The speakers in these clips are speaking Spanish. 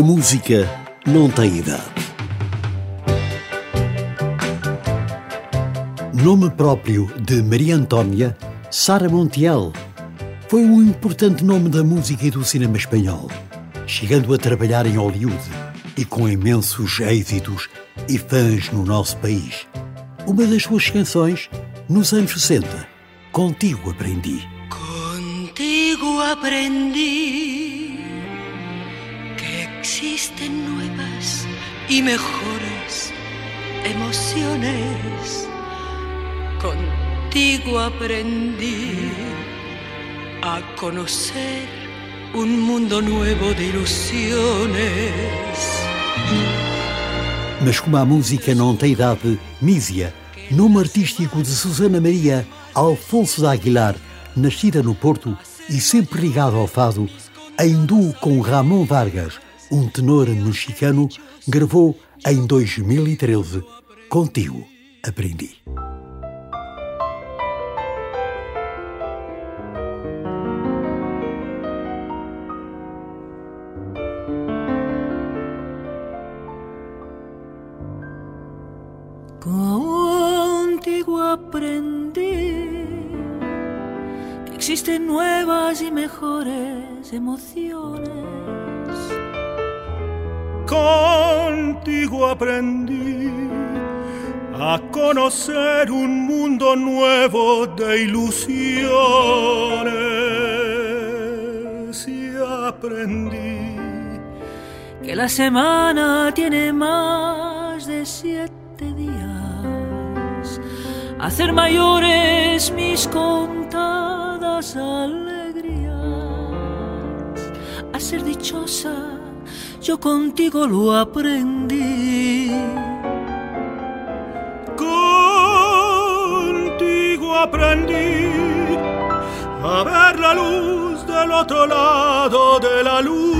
A música não tem idade. Nome próprio de Maria Antônia, Sara Montiel foi um importante nome da música e do cinema espanhol, chegando a trabalhar em Hollywood e com imensos êxitos e fãs no nosso país. Uma das suas canções, nos anos 60, Contigo Aprendi. Contigo aprendi existen nuevas y mejores emociones. Contigo aprendí a conocer un mundo nuevo de ilusiones. Mas como a música não tem idade, Mísia, nome artístico de Susana Maria Alfonso da Aguilar, nascida no Porto e sempre ligado ao fado, em duo com Ramon Vargas, um tenor mexicano, gravou em 2013 Contigo Aprendi. existen nuevas y mejores emociones. Contigo aprendí a conocer un mundo nuevo de ilusiones. Y aprendí que la semana tiene más de siete días, hacer mayores mis contados alegrías, a ser dichosa, yo contigo lo aprendí. Contigo aprendí a ver la luz del otro lado de la luna.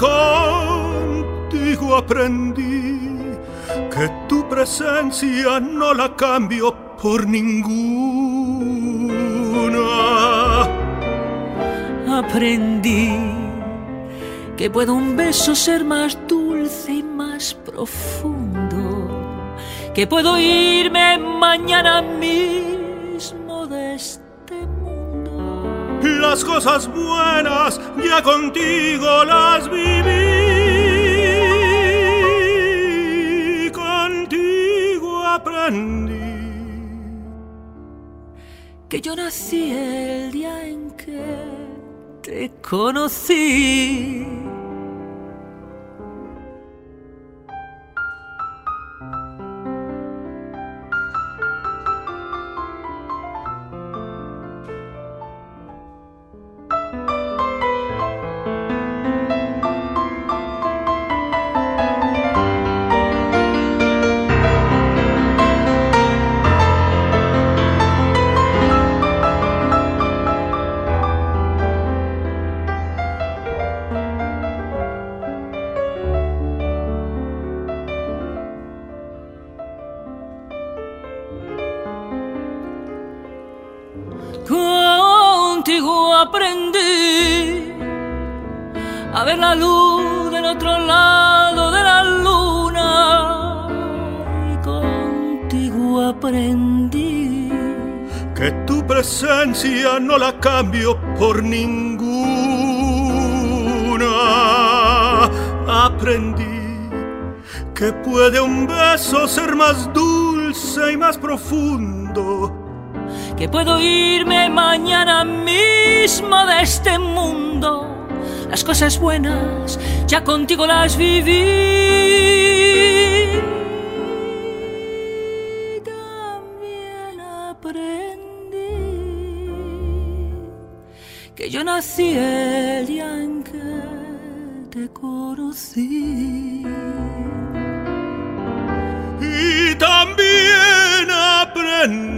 Contigo aprendí que tu presencia no la cambio por ninguna. Aprendí que puede un beso ser más dulce y más profundo, que puedo irme mañana mismo de este mundo. Las cosas buenas ya contigo las viví, contigo aprendí que yo nací el día en que te conocí. Contigo aprendí a ver la luz del otro lado de la luna. Contigo aprendí que tu presencia no la cambio por ninguna. Aprendí que puede un beso ser más dulce y más profundo que puedo irme mañana mismo de este mundo. Las cosas buenas ya contigo las viví. También aprendí que yo nací el día en que te conocí. Y también aprendí